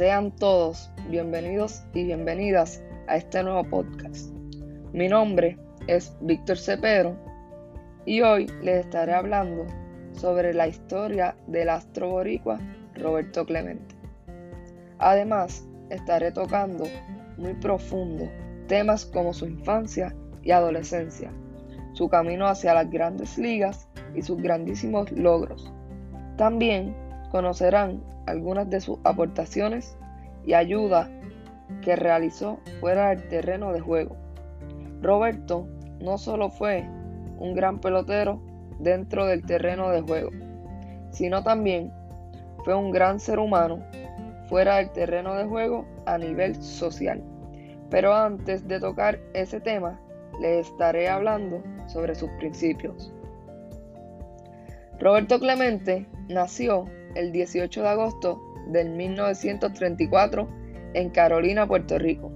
Sean todos bienvenidos y bienvenidas a este nuevo podcast. Mi nombre es Víctor Cepero y hoy les estaré hablando sobre la historia del astro boricua Roberto Clemente. Además, estaré tocando muy profundo temas como su infancia y adolescencia, su camino hacia las grandes ligas y sus grandísimos logros. También conocerán algunas de sus aportaciones y ayuda que realizó fuera del terreno de juego. Roberto no solo fue un gran pelotero dentro del terreno de juego, sino también fue un gran ser humano fuera del terreno de juego a nivel social. Pero antes de tocar ese tema, les estaré hablando sobre sus principios. Roberto Clemente nació el 18 de agosto del 1934 en Carolina, Puerto Rico.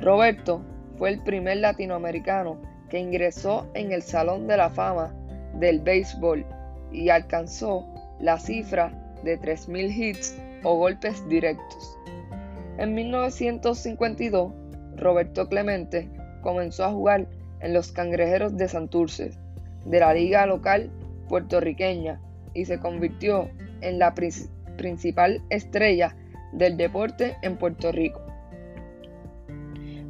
Roberto fue el primer latinoamericano que ingresó en el Salón de la Fama del Béisbol y alcanzó la cifra de 3.000 hits o golpes directos. En 1952, Roberto Clemente comenzó a jugar en los Cangrejeros de Santurce, de la liga local puertorriqueña, y se convirtió en la principal estrella del deporte en Puerto Rico.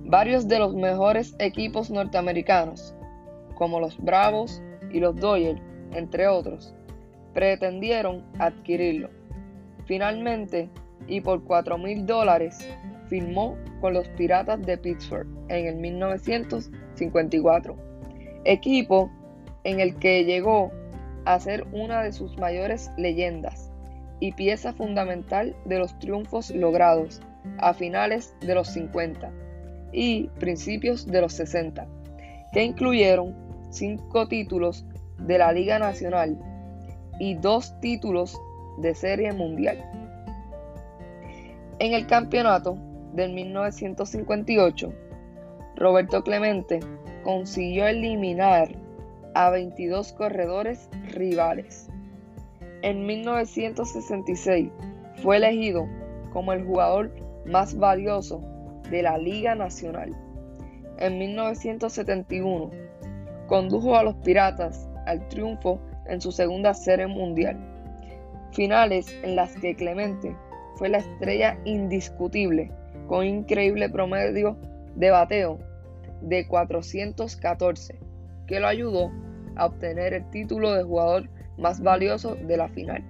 Varios de los mejores equipos norteamericanos, como los Bravos y los Dodgers, entre otros, pretendieron adquirirlo. Finalmente, y por 4 mil dólares, firmó con los Piratas de Pittsburgh en el 1954, equipo en el que llegó a ser una de sus mayores leyendas y pieza fundamental de los triunfos logrados a finales de los 50 y principios de los 60, que incluyeron cinco títulos de la Liga Nacional y dos títulos de Serie Mundial. En el campeonato del 1958, Roberto Clemente consiguió eliminar a 22 corredores rivales. En 1966 fue elegido como el jugador más valioso de la Liga Nacional. En 1971 condujo a los Piratas al triunfo en su segunda serie mundial, finales en las que Clemente fue la estrella indiscutible con increíble promedio de bateo de 414 que lo ayudó a obtener el título de jugador más valioso de la final.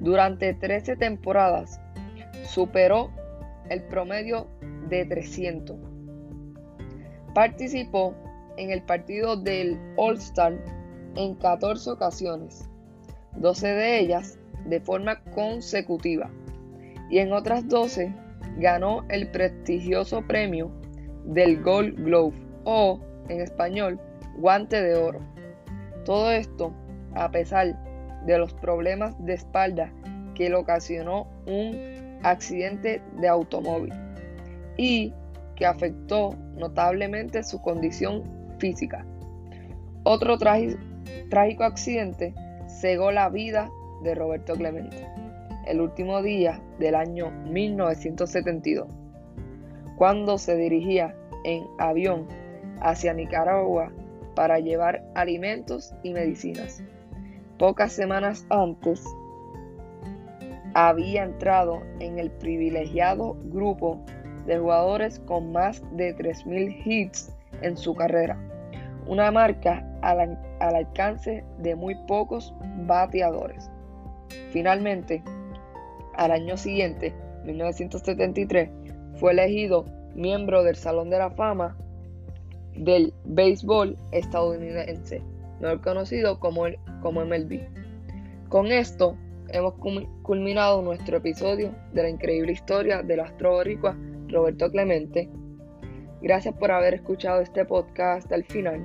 Durante 13 temporadas superó el promedio de 300. Participó en el partido del All-Star en 14 ocasiones, 12 de ellas de forma consecutiva, y en otras 12 ganó el prestigioso premio del Gold Glove o, en español, guante de oro. Todo esto a pesar de los problemas de espalda que le ocasionó un accidente de automóvil y que afectó notablemente su condición física. Otro trágico accidente cegó la vida de Roberto Clemente el último día del año 1972, cuando se dirigía en avión hacia Nicaragua para llevar alimentos y medicinas. Pocas semanas antes había entrado en el privilegiado grupo de jugadores con más de 3.000 hits en su carrera, una marca al, al alcance de muy pocos bateadores. Finalmente, al año siguiente, 1973, fue elegido miembro del Salón de la Fama del béisbol estadounidense, mejor conocido como, el, como MLB. Con esto hemos culminado nuestro episodio de la increíble historia del astro boricua Roberto Clemente. Gracias por haber escuchado este podcast hasta el final.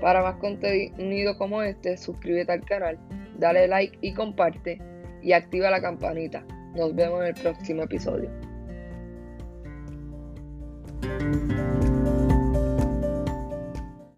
Para más contenido como este, suscríbete al canal, dale like y comparte y activa la campanita. Nos vemos en el próximo episodio.